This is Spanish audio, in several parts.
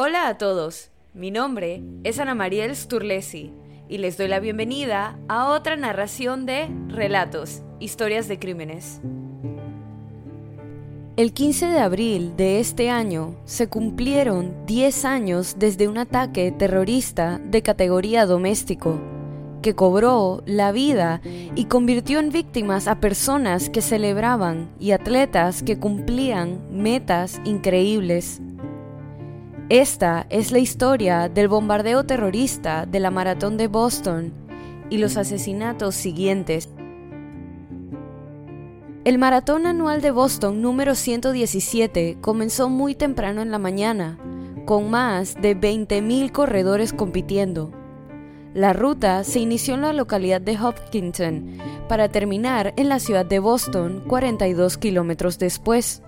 Hola a todos, mi nombre es Ana Mariel Sturlesi y les doy la bienvenida a otra narración de Relatos, Historias de Crímenes. El 15 de abril de este año se cumplieron 10 años desde un ataque terrorista de categoría doméstico que cobró la vida y convirtió en víctimas a personas que celebraban y atletas que cumplían metas increíbles. Esta es la historia del bombardeo terrorista de la Maratón de Boston y los asesinatos siguientes. El Maratón Anual de Boston número 117 comenzó muy temprano en la mañana, con más de 20.000 corredores compitiendo. La ruta se inició en la localidad de Hopkinton para terminar en la ciudad de Boston 42 kilómetros después.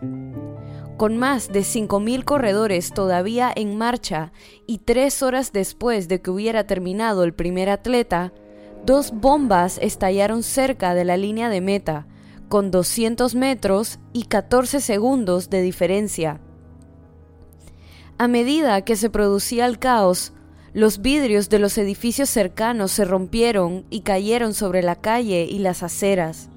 Con más de 5.000 corredores todavía en marcha y tres horas después de que hubiera terminado el primer atleta, dos bombas estallaron cerca de la línea de meta, con 200 metros y 14 segundos de diferencia. A medida que se producía el caos, los vidrios de los edificios cercanos se rompieron y cayeron sobre la calle y las aceras.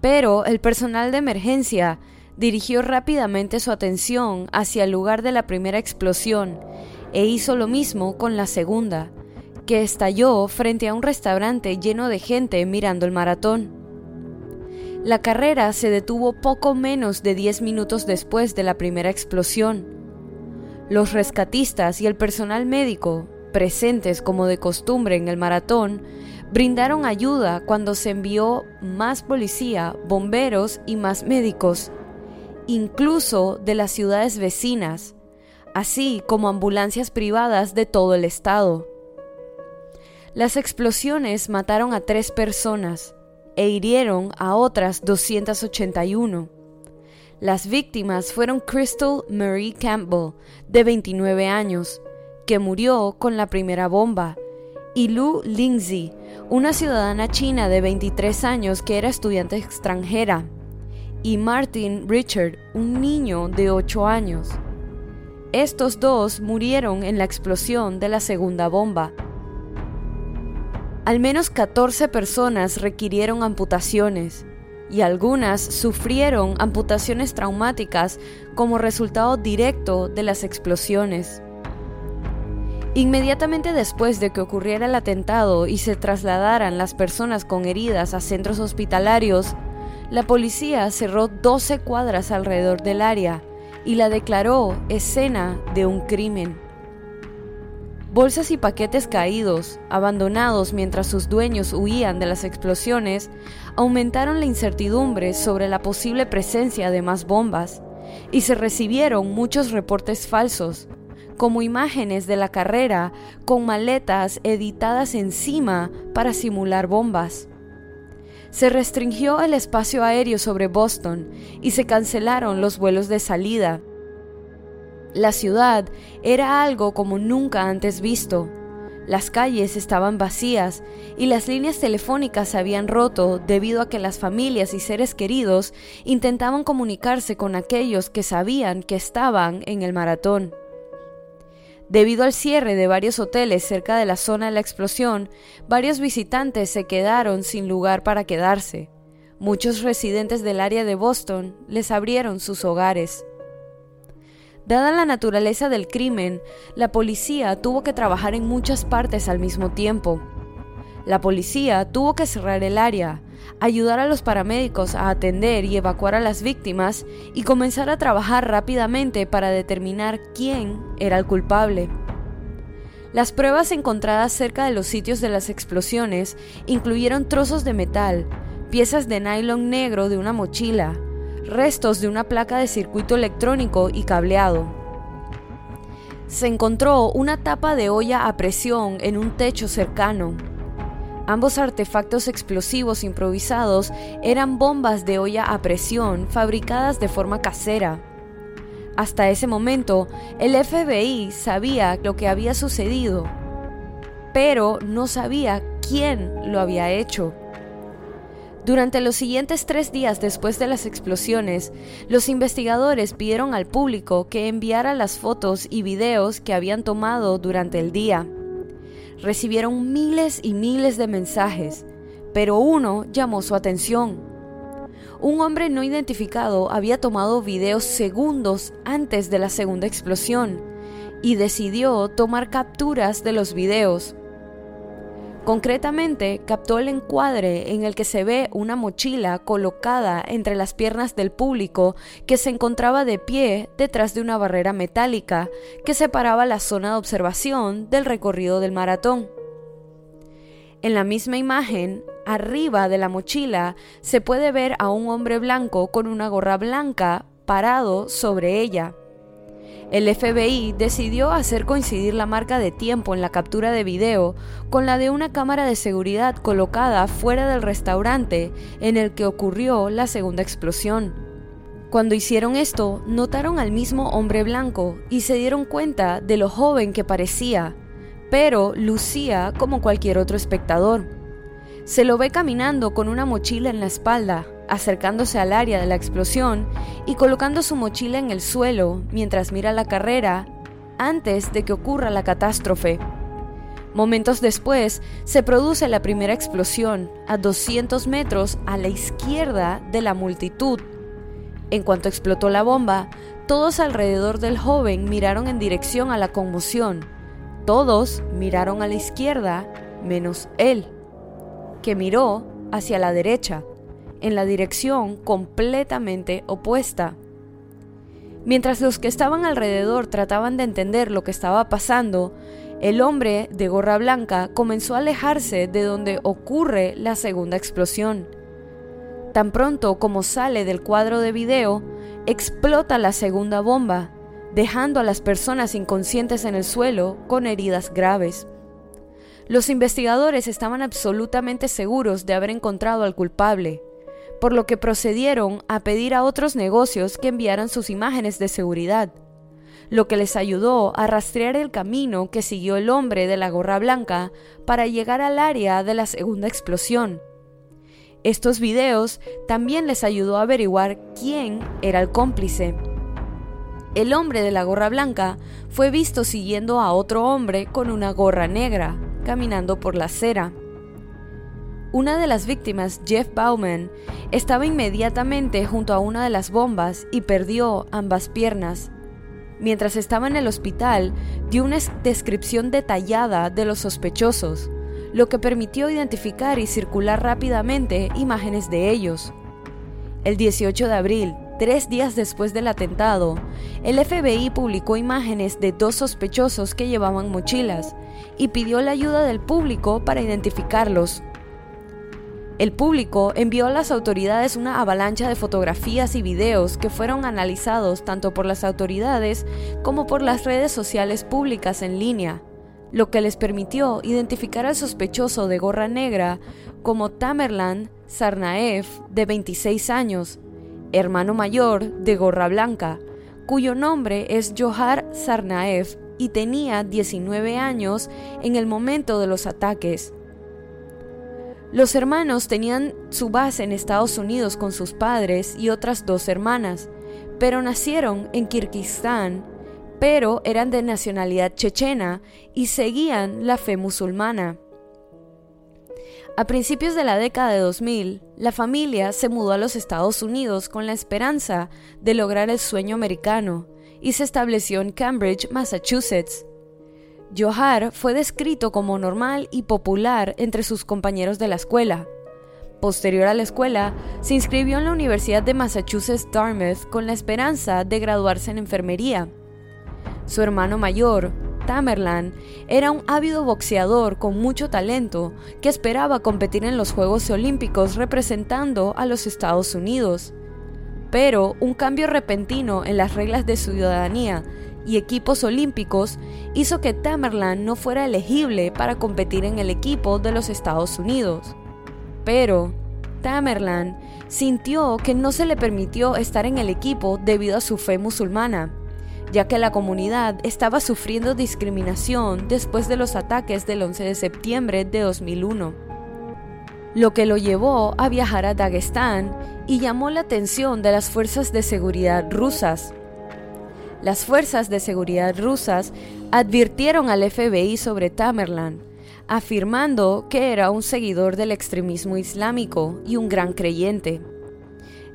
Pero el personal de emergencia dirigió rápidamente su atención hacia el lugar de la primera explosión e hizo lo mismo con la segunda, que estalló frente a un restaurante lleno de gente mirando el maratón. La carrera se detuvo poco menos de 10 minutos después de la primera explosión. Los rescatistas y el personal médico, presentes como de costumbre en el maratón, brindaron ayuda cuando se envió más policía, bomberos y más médicos incluso de las ciudades vecinas, así como ambulancias privadas de todo el estado. Las explosiones mataron a tres personas e hirieron a otras 281. Las víctimas fueron Crystal Marie Campbell, de 29 años, que murió con la primera bomba, y Lu Lingzi, una ciudadana china de 23 años que era estudiante extranjera y Martin Richard, un niño de 8 años. Estos dos murieron en la explosión de la segunda bomba. Al menos 14 personas requirieron amputaciones y algunas sufrieron amputaciones traumáticas como resultado directo de las explosiones. Inmediatamente después de que ocurriera el atentado y se trasladaran las personas con heridas a centros hospitalarios, la policía cerró 12 cuadras alrededor del área y la declaró escena de un crimen. Bolsas y paquetes caídos, abandonados mientras sus dueños huían de las explosiones, aumentaron la incertidumbre sobre la posible presencia de más bombas, y se recibieron muchos reportes falsos, como imágenes de la carrera con maletas editadas encima para simular bombas se restringió el espacio aéreo sobre Boston y se cancelaron los vuelos de salida. La ciudad era algo como nunca antes visto. Las calles estaban vacías y las líneas telefónicas se habían roto debido a que las familias y seres queridos intentaban comunicarse con aquellos que sabían que estaban en el maratón. Debido al cierre de varios hoteles cerca de la zona de la explosión, varios visitantes se quedaron sin lugar para quedarse. Muchos residentes del área de Boston les abrieron sus hogares. Dada la naturaleza del crimen, la policía tuvo que trabajar en muchas partes al mismo tiempo. La policía tuvo que cerrar el área, ayudar a los paramédicos a atender y evacuar a las víctimas y comenzar a trabajar rápidamente para determinar quién era el culpable. Las pruebas encontradas cerca de los sitios de las explosiones incluyeron trozos de metal, piezas de nylon negro de una mochila, restos de una placa de circuito electrónico y cableado. Se encontró una tapa de olla a presión en un techo cercano. Ambos artefactos explosivos improvisados eran bombas de olla a presión fabricadas de forma casera. Hasta ese momento, el FBI sabía lo que había sucedido, pero no sabía quién lo había hecho. Durante los siguientes tres días después de las explosiones, los investigadores pidieron al público que enviara las fotos y videos que habían tomado durante el día. Recibieron miles y miles de mensajes, pero uno llamó su atención. Un hombre no identificado había tomado videos segundos antes de la segunda explosión y decidió tomar capturas de los videos. Concretamente, captó el encuadre en el que se ve una mochila colocada entre las piernas del público que se encontraba de pie detrás de una barrera metálica que separaba la zona de observación del recorrido del maratón. En la misma imagen, arriba de la mochila, se puede ver a un hombre blanco con una gorra blanca parado sobre ella. El FBI decidió hacer coincidir la marca de tiempo en la captura de video con la de una cámara de seguridad colocada fuera del restaurante en el que ocurrió la segunda explosión. Cuando hicieron esto, notaron al mismo hombre blanco y se dieron cuenta de lo joven que parecía, pero lucía como cualquier otro espectador. Se lo ve caminando con una mochila en la espalda, acercándose al área de la explosión y colocando su mochila en el suelo mientras mira la carrera antes de que ocurra la catástrofe. Momentos después se produce la primera explosión a 200 metros a la izquierda de la multitud. En cuanto explotó la bomba, todos alrededor del joven miraron en dirección a la conmoción. Todos miraron a la izquierda, menos él, que miró hacia la derecha en la dirección completamente opuesta. Mientras los que estaban alrededor trataban de entender lo que estaba pasando, el hombre de gorra blanca comenzó a alejarse de donde ocurre la segunda explosión. Tan pronto como sale del cuadro de video, explota la segunda bomba, dejando a las personas inconscientes en el suelo con heridas graves. Los investigadores estaban absolutamente seguros de haber encontrado al culpable, por lo que procedieron a pedir a otros negocios que enviaran sus imágenes de seguridad, lo que les ayudó a rastrear el camino que siguió el hombre de la gorra blanca para llegar al área de la segunda explosión. Estos videos también les ayudó a averiguar quién era el cómplice. El hombre de la gorra blanca fue visto siguiendo a otro hombre con una gorra negra, caminando por la acera. Una de las víctimas, Jeff Bauman, estaba inmediatamente junto a una de las bombas y perdió ambas piernas. Mientras estaba en el hospital, dio una descripción detallada de los sospechosos, lo que permitió identificar y circular rápidamente imágenes de ellos. El 18 de abril, tres días después del atentado, el FBI publicó imágenes de dos sospechosos que llevaban mochilas y pidió la ayuda del público para identificarlos. El público envió a las autoridades una avalancha de fotografías y videos que fueron analizados tanto por las autoridades como por las redes sociales públicas en línea, lo que les permitió identificar al sospechoso de gorra negra como Tamerlan Sarnaev, de 26 años, hermano mayor de gorra blanca, cuyo nombre es Johar Sarnaev y tenía 19 años en el momento de los ataques. Los hermanos tenían su base en Estados Unidos con sus padres y otras dos hermanas, pero nacieron en Kirguistán, pero eran de nacionalidad chechena y seguían la fe musulmana. A principios de la década de 2000, la familia se mudó a los Estados Unidos con la esperanza de lograr el sueño americano y se estableció en Cambridge, Massachusetts. Johar fue descrito como normal y popular entre sus compañeros de la escuela. Posterior a la escuela, se inscribió en la Universidad de Massachusetts Dartmouth con la esperanza de graduarse en enfermería. Su hermano mayor, Tamerlan, era un ávido boxeador con mucho talento que esperaba competir en los Juegos Olímpicos representando a los Estados Unidos. Pero un cambio repentino en las reglas de ciudadanía y equipos olímpicos hizo que Tamerlan no fuera elegible para competir en el equipo de los Estados Unidos. Pero Tamerlan sintió que no se le permitió estar en el equipo debido a su fe musulmana, ya que la comunidad estaba sufriendo discriminación después de los ataques del 11 de septiembre de 2001. lo que lo llevó a viajar a Dagestán y llamó la atención de las fuerzas de seguridad rusas. Las fuerzas de seguridad rusas advirtieron al FBI sobre Tamerlan, afirmando que era un seguidor del extremismo islámico y un gran creyente.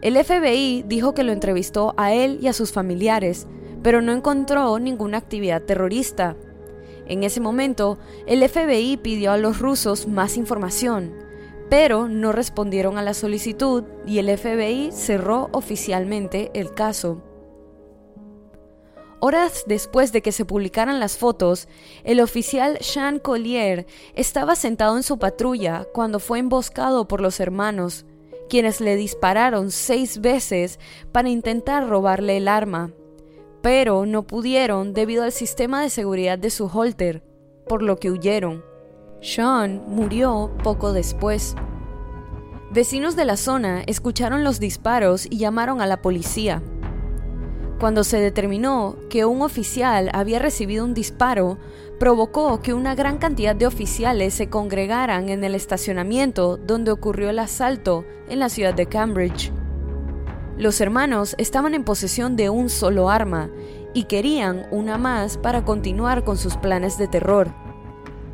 El FBI dijo que lo entrevistó a él y a sus familiares, pero no encontró ninguna actividad terrorista. En ese momento, el FBI pidió a los rusos más información, pero no respondieron a la solicitud y el FBI cerró oficialmente el caso. Horas después de que se publicaran las fotos, el oficial Sean Collier estaba sentado en su patrulla cuando fue emboscado por los hermanos, quienes le dispararon seis veces para intentar robarle el arma, pero no pudieron debido al sistema de seguridad de su holter, por lo que huyeron. Sean murió poco después. Vecinos de la zona escucharon los disparos y llamaron a la policía. Cuando se determinó que un oficial había recibido un disparo, provocó que una gran cantidad de oficiales se congregaran en el estacionamiento donde ocurrió el asalto en la ciudad de Cambridge. Los hermanos estaban en posesión de un solo arma y querían una más para continuar con sus planes de terror.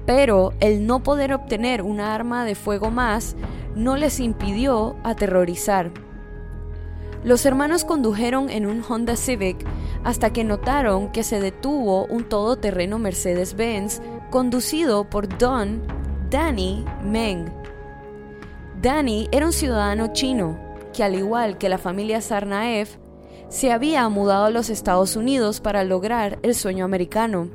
Pero el no poder obtener una arma de fuego más no les impidió aterrorizar. Los hermanos condujeron en un Honda Civic hasta que notaron que se detuvo un todoterreno Mercedes-Benz conducido por Don Danny Meng. Danny era un ciudadano chino que, al igual que la familia Sarnaev, se había mudado a los Estados Unidos para lograr el sueño americano.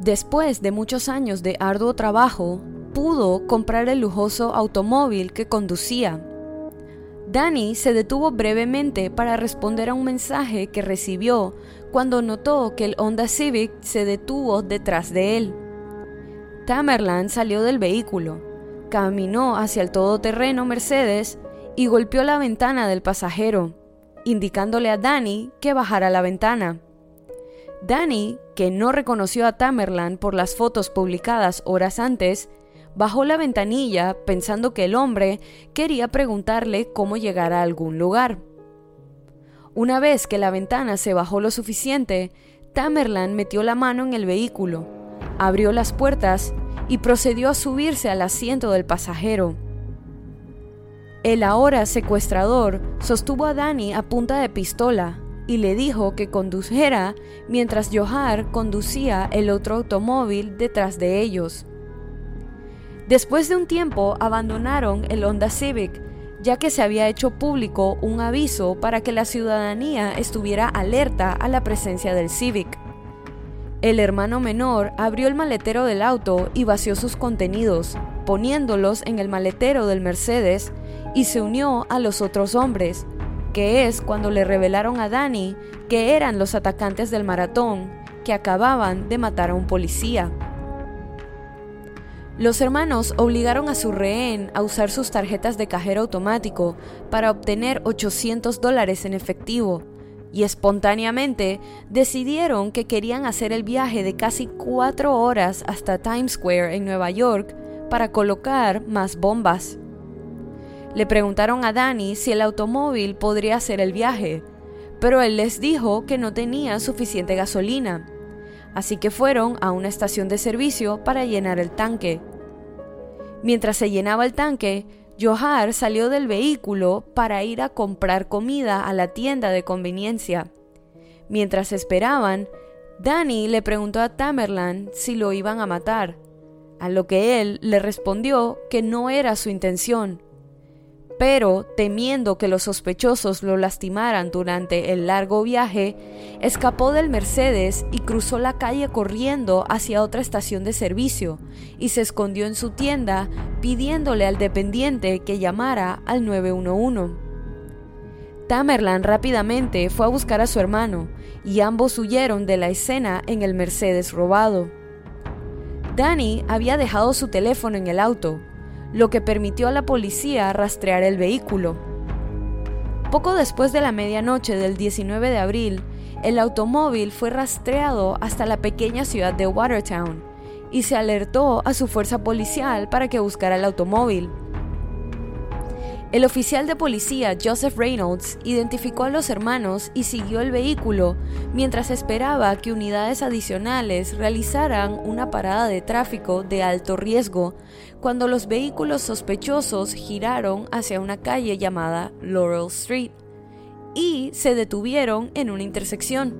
Después de muchos años de arduo trabajo, pudo comprar el lujoso automóvil que conducía Danny se detuvo brevemente para responder a un mensaje que recibió cuando notó que el Honda Civic se detuvo detrás de él. Tamerlan salió del vehículo, caminó hacia el todoterreno Mercedes y golpeó la ventana del pasajero, indicándole a Danny que bajara la ventana. Danny, que no reconoció a Tamerlan por las fotos publicadas horas antes, bajó la ventanilla pensando que el hombre quería preguntarle cómo llegar a algún lugar. Una vez que la ventana se bajó lo suficiente, Tamerlan metió la mano en el vehículo, abrió las puertas y procedió a subirse al asiento del pasajero. El ahora secuestrador sostuvo a Danny a punta de pistola y le dijo que condujera mientras Johar conducía el otro automóvil detrás de ellos. Después de un tiempo abandonaron el Honda Civic, ya que se había hecho público un aviso para que la ciudadanía estuviera alerta a la presencia del Civic. El hermano menor abrió el maletero del auto y vació sus contenidos, poniéndolos en el maletero del Mercedes y se unió a los otros hombres, que es cuando le revelaron a Danny que eran los atacantes del maratón que acababan de matar a un policía. Los hermanos obligaron a su rehén a usar sus tarjetas de cajero automático para obtener 800 dólares en efectivo y espontáneamente decidieron que querían hacer el viaje de casi cuatro horas hasta Times Square en Nueva York para colocar más bombas. Le preguntaron a Danny si el automóvil podría hacer el viaje, pero él les dijo que no tenía suficiente gasolina, así que fueron a una estación de servicio para llenar el tanque. Mientras se llenaba el tanque, Johar salió del vehículo para ir a comprar comida a la tienda de conveniencia. Mientras esperaban, Danny le preguntó a Tamerlan si lo iban a matar, a lo que él le respondió que no era su intención, pero temiendo que los sospechosos lo lastimaran durante el largo viaje, escapó del Mercedes y cruzó la calle corriendo hacia otra estación de servicio y se escondió en su tienda pidiéndole al dependiente que llamara al 911. Tamerlan rápidamente fue a buscar a su hermano y ambos huyeron de la escena en el Mercedes robado. Danny había dejado su teléfono en el auto lo que permitió a la policía rastrear el vehículo. Poco después de la medianoche del 19 de abril, el automóvil fue rastreado hasta la pequeña ciudad de Watertown y se alertó a su fuerza policial para que buscara el automóvil. El oficial de policía Joseph Reynolds identificó a los hermanos y siguió el vehículo mientras esperaba que unidades adicionales realizaran una parada de tráfico de alto riesgo cuando los vehículos sospechosos giraron hacia una calle llamada Laurel Street y se detuvieron en una intersección.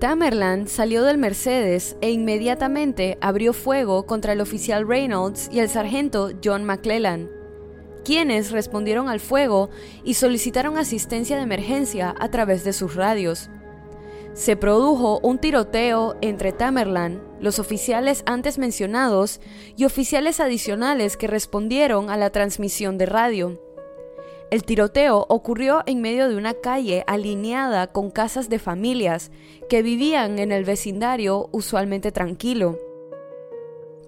Tamerlan salió del Mercedes e inmediatamente abrió fuego contra el oficial Reynolds y el sargento John McClellan, quienes respondieron al fuego y solicitaron asistencia de emergencia a través de sus radios. Se produjo un tiroteo entre Tamerlan, los oficiales antes mencionados y oficiales adicionales que respondieron a la transmisión de radio. El tiroteo ocurrió en medio de una calle alineada con casas de familias que vivían en el vecindario usualmente tranquilo.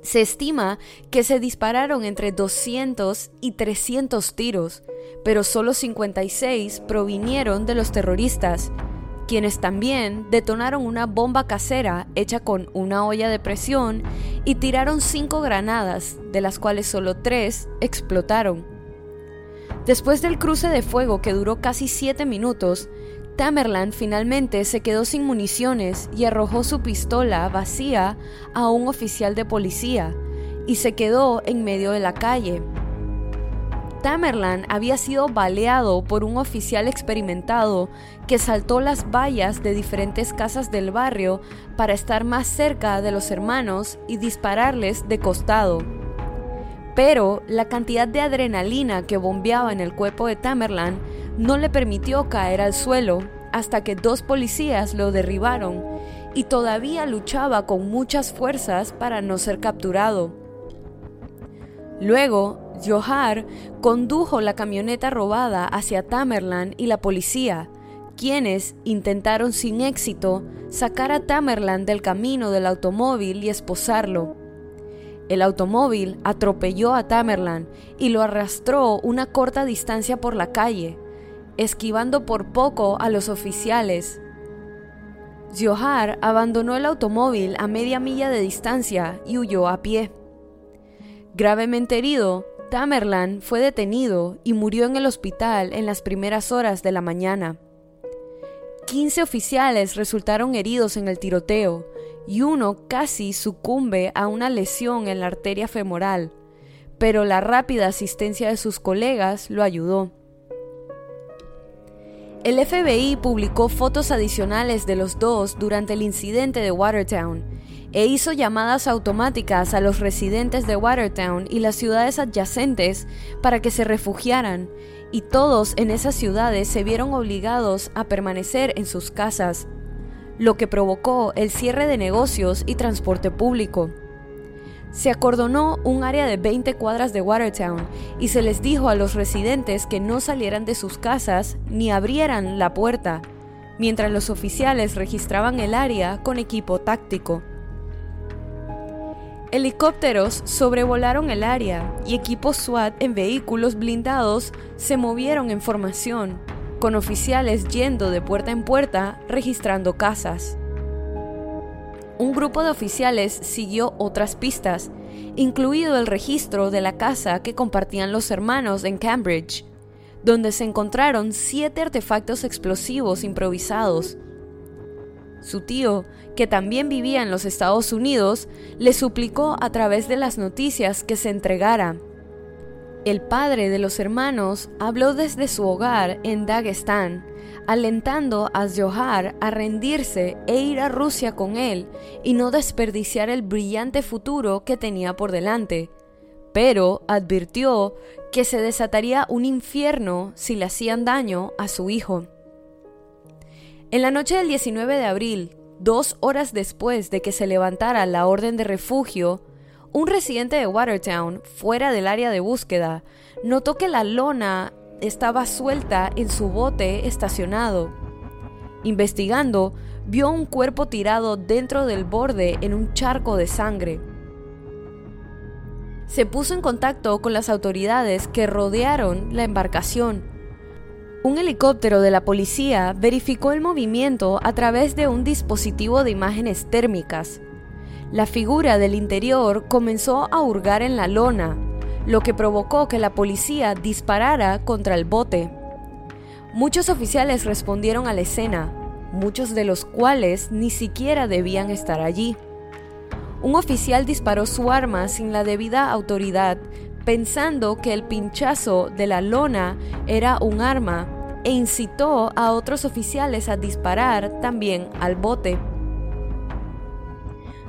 Se estima que se dispararon entre 200 y 300 tiros, pero solo 56 provinieron de los terroristas, quienes también detonaron una bomba casera hecha con una olla de presión y tiraron cinco granadas, de las cuales solo tres explotaron. Después del cruce de fuego que duró casi siete minutos, Tamerlan finalmente se quedó sin municiones y arrojó su pistola vacía a un oficial de policía y se quedó en medio de la calle. Tamerlan había sido baleado por un oficial experimentado que saltó las vallas de diferentes casas del barrio para estar más cerca de los hermanos y dispararles de costado pero la cantidad de adrenalina que bombeaba en el cuerpo de Tamerlan no le permitió caer al suelo hasta que dos policías lo derribaron y todavía luchaba con muchas fuerzas para no ser capturado. Luego, Johar condujo la camioneta robada hacia Tamerlan y la policía, quienes intentaron sin éxito sacar a Tamerlan del camino del automóvil y esposarlo. El automóvil atropelló a Tamerlan y lo arrastró una corta distancia por la calle, esquivando por poco a los oficiales. Johar abandonó el automóvil a media milla de distancia y huyó a pie. Gravemente herido, Tamerlan fue detenido y murió en el hospital en las primeras horas de la mañana. 15 oficiales resultaron heridos en el tiroteo y uno casi sucumbe a una lesión en la arteria femoral, pero la rápida asistencia de sus colegas lo ayudó. El FBI publicó fotos adicionales de los dos durante el incidente de Watertown e hizo llamadas automáticas a los residentes de Watertown y las ciudades adyacentes para que se refugiaran, y todos en esas ciudades se vieron obligados a permanecer en sus casas lo que provocó el cierre de negocios y transporte público. Se acordonó un área de 20 cuadras de Watertown y se les dijo a los residentes que no salieran de sus casas ni abrieran la puerta, mientras los oficiales registraban el área con equipo táctico. Helicópteros sobrevolaron el área y equipos SWAT en vehículos blindados se movieron en formación con oficiales yendo de puerta en puerta registrando casas. Un grupo de oficiales siguió otras pistas, incluido el registro de la casa que compartían los hermanos en Cambridge, donde se encontraron siete artefactos explosivos improvisados. Su tío, que también vivía en los Estados Unidos, le suplicó a través de las noticias que se entregara el padre de los hermanos habló desde su hogar en Dagestán, alentando a Johar a rendirse e ir a Rusia con él y no desperdiciar el brillante futuro que tenía por delante. Pero advirtió que se desataría un infierno si le hacían daño a su hijo. En la noche del 19 de abril, dos horas después de que se levantara la orden de refugio, un residente de Watertown, fuera del área de búsqueda, notó que la lona estaba suelta en su bote estacionado. Investigando, vio un cuerpo tirado dentro del borde en un charco de sangre. Se puso en contacto con las autoridades que rodearon la embarcación. Un helicóptero de la policía verificó el movimiento a través de un dispositivo de imágenes térmicas. La figura del interior comenzó a hurgar en la lona, lo que provocó que la policía disparara contra el bote. Muchos oficiales respondieron a la escena, muchos de los cuales ni siquiera debían estar allí. Un oficial disparó su arma sin la debida autoridad, pensando que el pinchazo de la lona era un arma, e incitó a otros oficiales a disparar también al bote.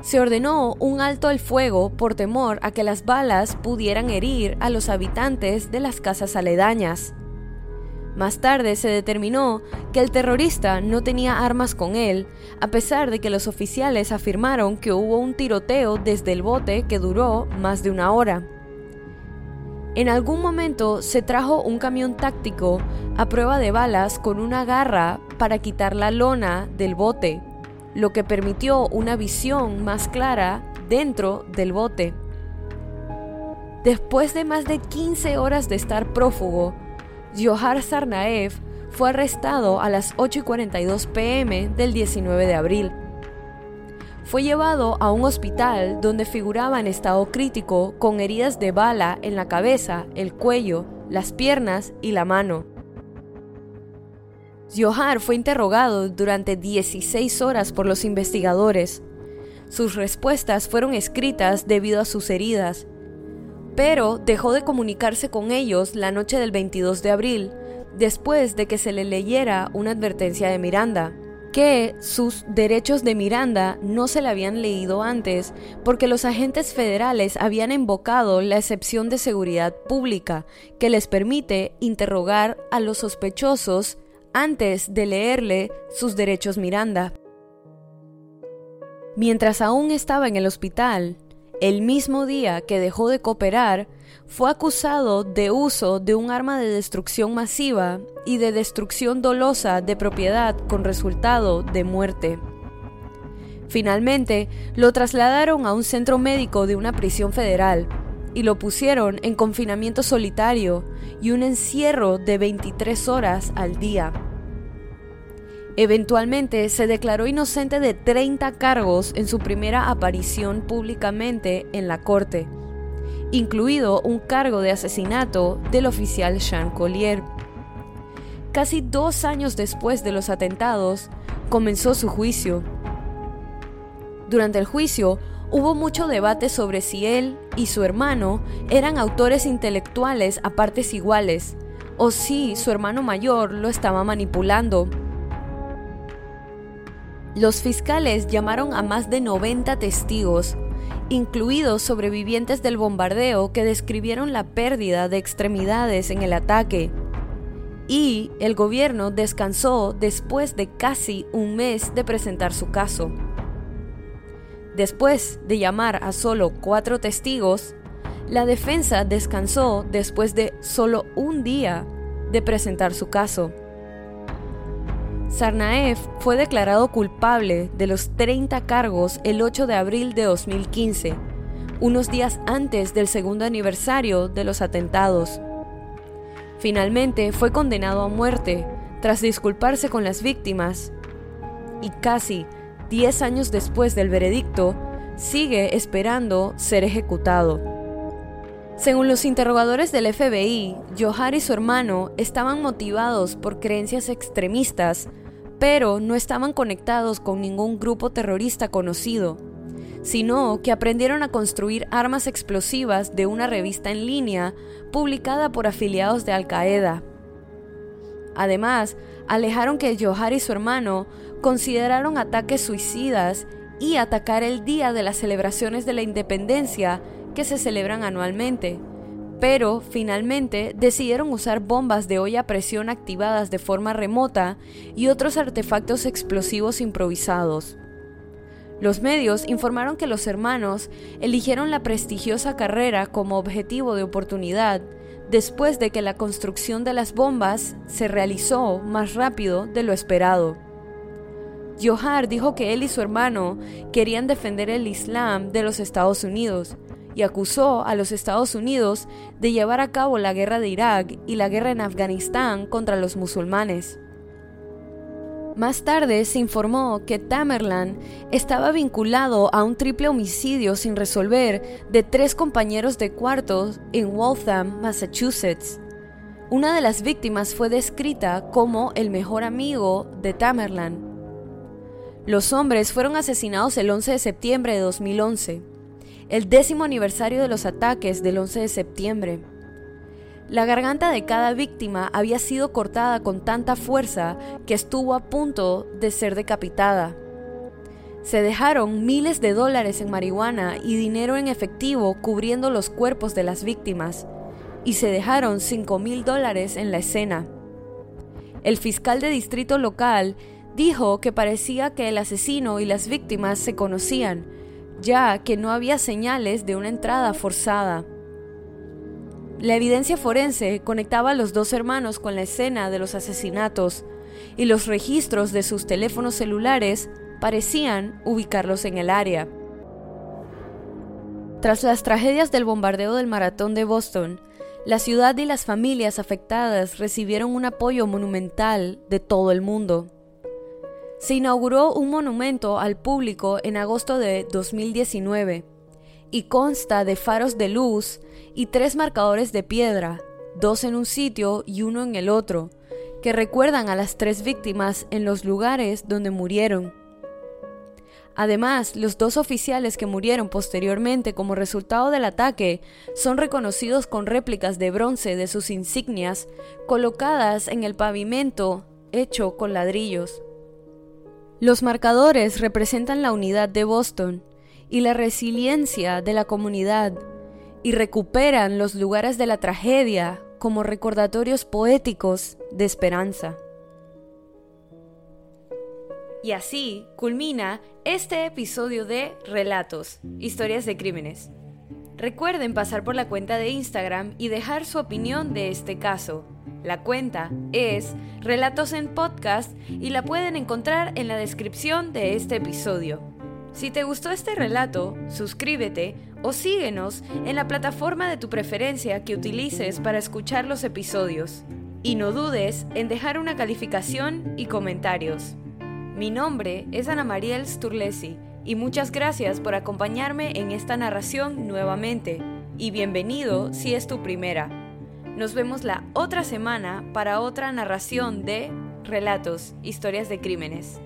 Se ordenó un alto al fuego por temor a que las balas pudieran herir a los habitantes de las casas aledañas. Más tarde se determinó que el terrorista no tenía armas con él, a pesar de que los oficiales afirmaron que hubo un tiroteo desde el bote que duró más de una hora. En algún momento se trajo un camión táctico a prueba de balas con una garra para quitar la lona del bote, lo que permitió una visión más clara dentro del bote. Después de más de 15 horas de estar prófugo, Johar Sarnaev fue arrestado a las 8.42 pm del 19 de abril. Fue llevado a un hospital donde figuraba en estado crítico con heridas de bala en la cabeza, el cuello, las piernas y la mano. Johar fue interrogado durante 16 horas por los investigadores. Sus respuestas fueron escritas debido a sus heridas pero dejó de comunicarse con ellos la noche del 22 de abril, después de que se le leyera una advertencia de Miranda, que sus derechos de Miranda no se le habían leído antes porque los agentes federales habían invocado la excepción de seguridad pública que les permite interrogar a los sospechosos antes de leerle sus derechos Miranda. Mientras aún estaba en el hospital, el mismo día que dejó de cooperar, fue acusado de uso de un arma de destrucción masiva y de destrucción dolosa de propiedad con resultado de muerte. Finalmente, lo trasladaron a un centro médico de una prisión federal y lo pusieron en confinamiento solitario y un encierro de 23 horas al día. Eventualmente se declaró inocente de 30 cargos en su primera aparición públicamente en la corte, incluido un cargo de asesinato del oficial Jean Collier. Casi dos años después de los atentados, comenzó su juicio. Durante el juicio, hubo mucho debate sobre si él y su hermano eran autores intelectuales a partes iguales, o si su hermano mayor lo estaba manipulando los fiscales llamaron a más de 90 testigos, incluidos sobrevivientes del bombardeo que describieron la pérdida de extremidades en el ataque. Y el gobierno descansó después de casi un mes de presentar su caso. Después de llamar a solo cuatro testigos, la defensa descansó después de solo un día de presentar su caso. Sarnaev fue declarado culpable de los 30 cargos el 8 de abril de 2015, unos días antes del segundo aniversario de los atentados. Finalmente fue condenado a muerte tras disculparse con las víctimas y casi 10 años después del veredicto sigue esperando ser ejecutado. Según los interrogadores del FBI, Johar y su hermano estaban motivados por creencias extremistas, pero no estaban conectados con ningún grupo terrorista conocido, sino que aprendieron a construir armas explosivas de una revista en línea publicada por afiliados de Al Qaeda. Además, alejaron que Johar y su hermano consideraron ataques suicidas y atacar el día de las celebraciones de la independencia que se celebran anualmente, pero finalmente decidieron usar bombas de olla a presión activadas de forma remota y otros artefactos explosivos improvisados. Los medios informaron que los hermanos eligieron la prestigiosa carrera como objetivo de oportunidad después de que la construcción de las bombas se realizó más rápido de lo esperado. Johar dijo que él y su hermano querían defender el Islam de los Estados Unidos y acusó a los Estados Unidos de llevar a cabo la guerra de Irak y la guerra en Afganistán contra los musulmanes. Más tarde se informó que Tamerlan estaba vinculado a un triple homicidio sin resolver de tres compañeros de cuartos en Waltham, Massachusetts. Una de las víctimas fue descrita como el mejor amigo de Tamerlan. Los hombres fueron asesinados el 11 de septiembre de 2011, el décimo aniversario de los ataques del 11 de septiembre. La garganta de cada víctima había sido cortada con tanta fuerza que estuvo a punto de ser decapitada. Se dejaron miles de dólares en marihuana y dinero en efectivo cubriendo los cuerpos de las víctimas, y se dejaron 5 mil dólares en la escena. El fiscal de distrito local dijo que parecía que el asesino y las víctimas se conocían, ya que no había señales de una entrada forzada. La evidencia forense conectaba a los dos hermanos con la escena de los asesinatos y los registros de sus teléfonos celulares parecían ubicarlos en el área. Tras las tragedias del bombardeo del maratón de Boston, la ciudad y las familias afectadas recibieron un apoyo monumental de todo el mundo. Se inauguró un monumento al público en agosto de 2019 y consta de faros de luz y tres marcadores de piedra, dos en un sitio y uno en el otro, que recuerdan a las tres víctimas en los lugares donde murieron. Además, los dos oficiales que murieron posteriormente como resultado del ataque son reconocidos con réplicas de bronce de sus insignias colocadas en el pavimento hecho con ladrillos. Los marcadores representan la unidad de Boston, y la resiliencia de la comunidad y recuperan los lugares de la tragedia como recordatorios poéticos de esperanza. Y así culmina este episodio de Relatos, historias de crímenes. Recuerden pasar por la cuenta de Instagram y dejar su opinión de este caso. La cuenta es Relatos en Podcast y la pueden encontrar en la descripción de este episodio. Si te gustó este relato, suscríbete o síguenos en la plataforma de tu preferencia que utilices para escuchar los episodios. Y no dudes en dejar una calificación y comentarios. Mi nombre es Ana Mariel Sturlesi y muchas gracias por acompañarme en esta narración nuevamente. Y bienvenido si es tu primera. Nos vemos la otra semana para otra narración de Relatos, Historias de Crímenes.